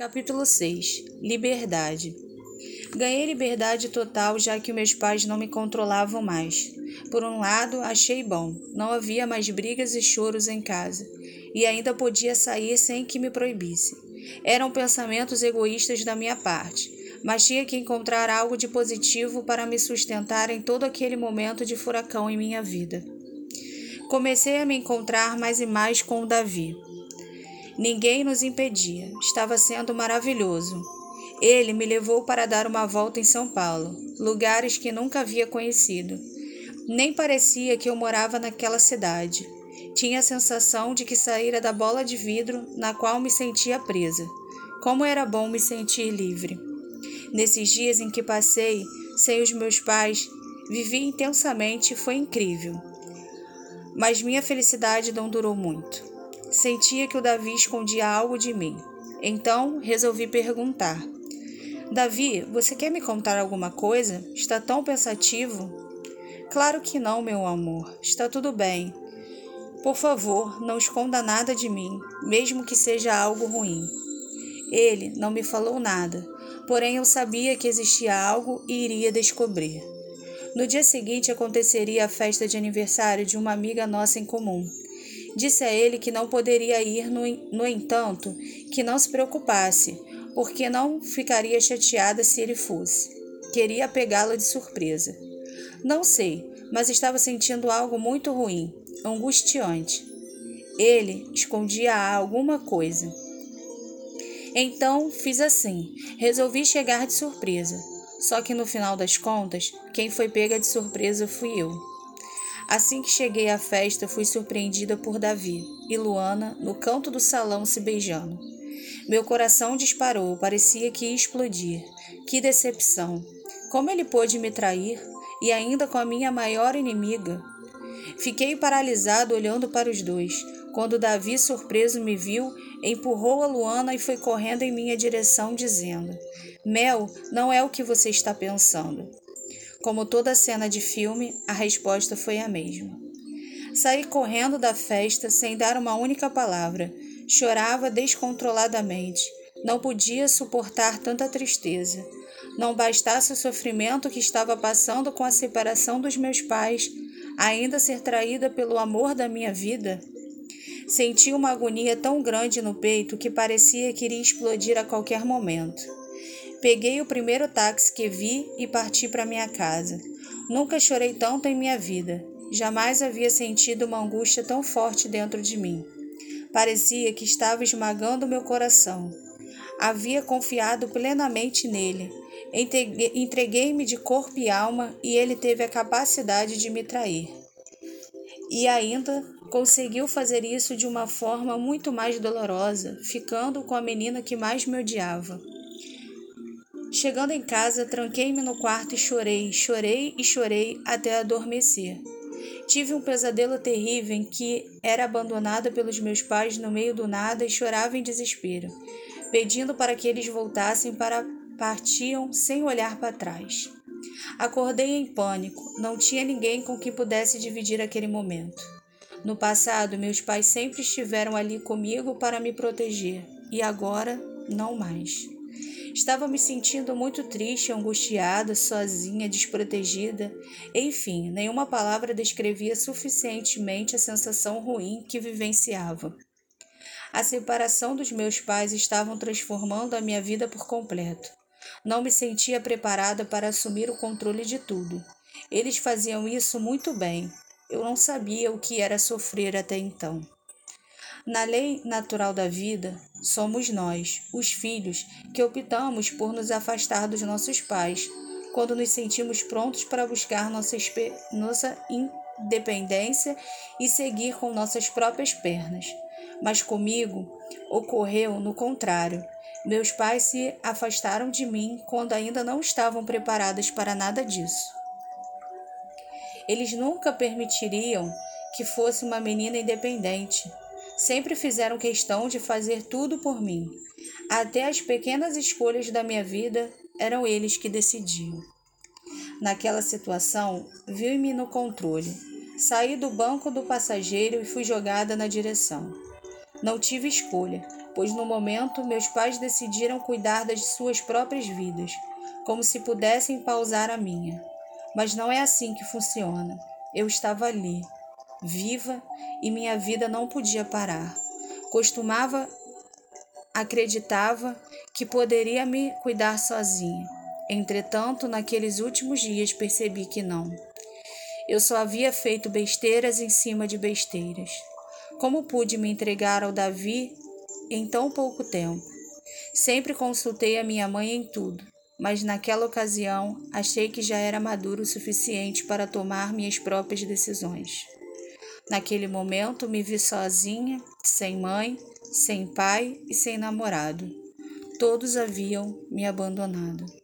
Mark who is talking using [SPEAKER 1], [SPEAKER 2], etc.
[SPEAKER 1] Capítulo 6 Liberdade Ganhei liberdade total já que meus pais não me controlavam mais. Por um lado, achei bom, não havia mais brigas e choros em casa, e ainda podia sair sem que me proibisse. Eram pensamentos egoístas da minha parte, mas tinha que encontrar algo de positivo para me sustentar em todo aquele momento de furacão em minha vida. Comecei a me encontrar mais e mais com o Davi. Ninguém nos impedia. Estava sendo maravilhoso. Ele me levou para dar uma volta em São Paulo, lugares que nunca havia conhecido. Nem parecia que eu morava naquela cidade. Tinha a sensação de que saíra da bola de vidro na qual me sentia presa. Como era bom me sentir livre. Nesses dias em que passei sem os meus pais, vivi intensamente e foi incrível. Mas minha felicidade não durou muito. Sentia que o Davi escondia algo de mim. Então resolvi perguntar: Davi, você quer me contar alguma coisa? Está tão pensativo? Claro que não, meu amor. Está tudo bem. Por favor, não esconda nada de mim, mesmo que seja algo ruim. Ele não me falou nada, porém eu sabia que existia algo e iria descobrir. No dia seguinte aconteceria a festa de aniversário de uma amiga nossa em comum. Disse a ele que não poderia ir, no, no entanto, que não se preocupasse, porque não ficaria chateada se ele fosse. Queria pegá-la de surpresa. Não sei, mas estava sentindo algo muito ruim, angustiante. Ele escondia alguma coisa. Então fiz assim: resolvi chegar de surpresa. Só que no final das contas, quem foi pega de surpresa fui eu. Assim que cheguei à festa, fui surpreendida por Davi e Luana no canto do salão se beijando. Meu coração disparou, parecia que ia explodir. Que decepção! Como ele pôde me trair e ainda com a minha maior inimiga? Fiquei paralisado olhando para os dois. Quando Davi, surpreso, me viu, empurrou a Luana e foi correndo em minha direção, dizendo: Mel, não é o que você está pensando. Como toda cena de filme, a resposta foi a mesma. Saí correndo da festa sem dar uma única palavra. Chorava descontroladamente. Não podia suportar tanta tristeza. Não bastasse o sofrimento que estava passando com a separação dos meus pais, ainda ser traída pelo amor da minha vida. Senti uma agonia tão grande no peito que parecia que iria explodir a qualquer momento. Peguei o primeiro táxi que vi e parti para minha casa. Nunca chorei tanto em minha vida. Jamais havia sentido uma angústia tão forte dentro de mim. Parecia que estava esmagando meu coração. Havia confiado plenamente nele. Entreguei-me de corpo e alma e ele teve a capacidade de me trair. E ainda conseguiu fazer isso de uma forma muito mais dolorosa, ficando com a menina que mais me odiava. Chegando em casa, tranquei-me no quarto e chorei, chorei e chorei até adormecer. Tive um pesadelo terrível em que era abandonada pelos meus pais no meio do nada e chorava em desespero, pedindo para que eles voltassem para partiam sem olhar para trás. Acordei em pânico, não tinha ninguém com quem pudesse dividir aquele momento. No passado, meus pais sempre estiveram ali comigo para me proteger, e agora não mais. Estava me sentindo muito triste, angustiada, sozinha, desprotegida. Enfim, nenhuma palavra descrevia suficientemente a sensação ruim que vivenciava. A separação dos meus pais estava transformando a minha vida por completo. Não me sentia preparada para assumir o controle de tudo. Eles faziam isso muito bem. Eu não sabia o que era sofrer até então. Na lei natural da vida, somos nós, os filhos, que optamos por nos afastar dos nossos pais, quando nos sentimos prontos para buscar nossa, nossa independência e seguir com nossas próprias pernas. Mas comigo ocorreu no contrário. Meus pais se afastaram de mim quando ainda não estavam preparados para nada disso. Eles nunca permitiriam que fosse uma menina independente sempre fizeram questão de fazer tudo por mim. Até as pequenas escolhas da minha vida eram eles que decidiam. Naquela situação, vi-me no controle. Saí do banco do passageiro e fui jogada na direção. Não tive escolha. pois no momento meus pais decidiram cuidar das suas próprias vidas, como se pudessem pausar a minha. Mas não é assim que funciona. Eu estava ali, viva, e minha vida não podia parar. Costumava acreditava que poderia me cuidar sozinha. Entretanto, naqueles últimos dias percebi que não. Eu só havia feito besteiras em cima de besteiras. Como pude me entregar ao Davi em tão pouco tempo? Sempre consultei a minha mãe em tudo, mas naquela ocasião achei que já era maduro o suficiente para tomar minhas próprias decisões. Naquele momento me vi sozinha, sem mãe, sem pai e sem namorado. Todos haviam me abandonado.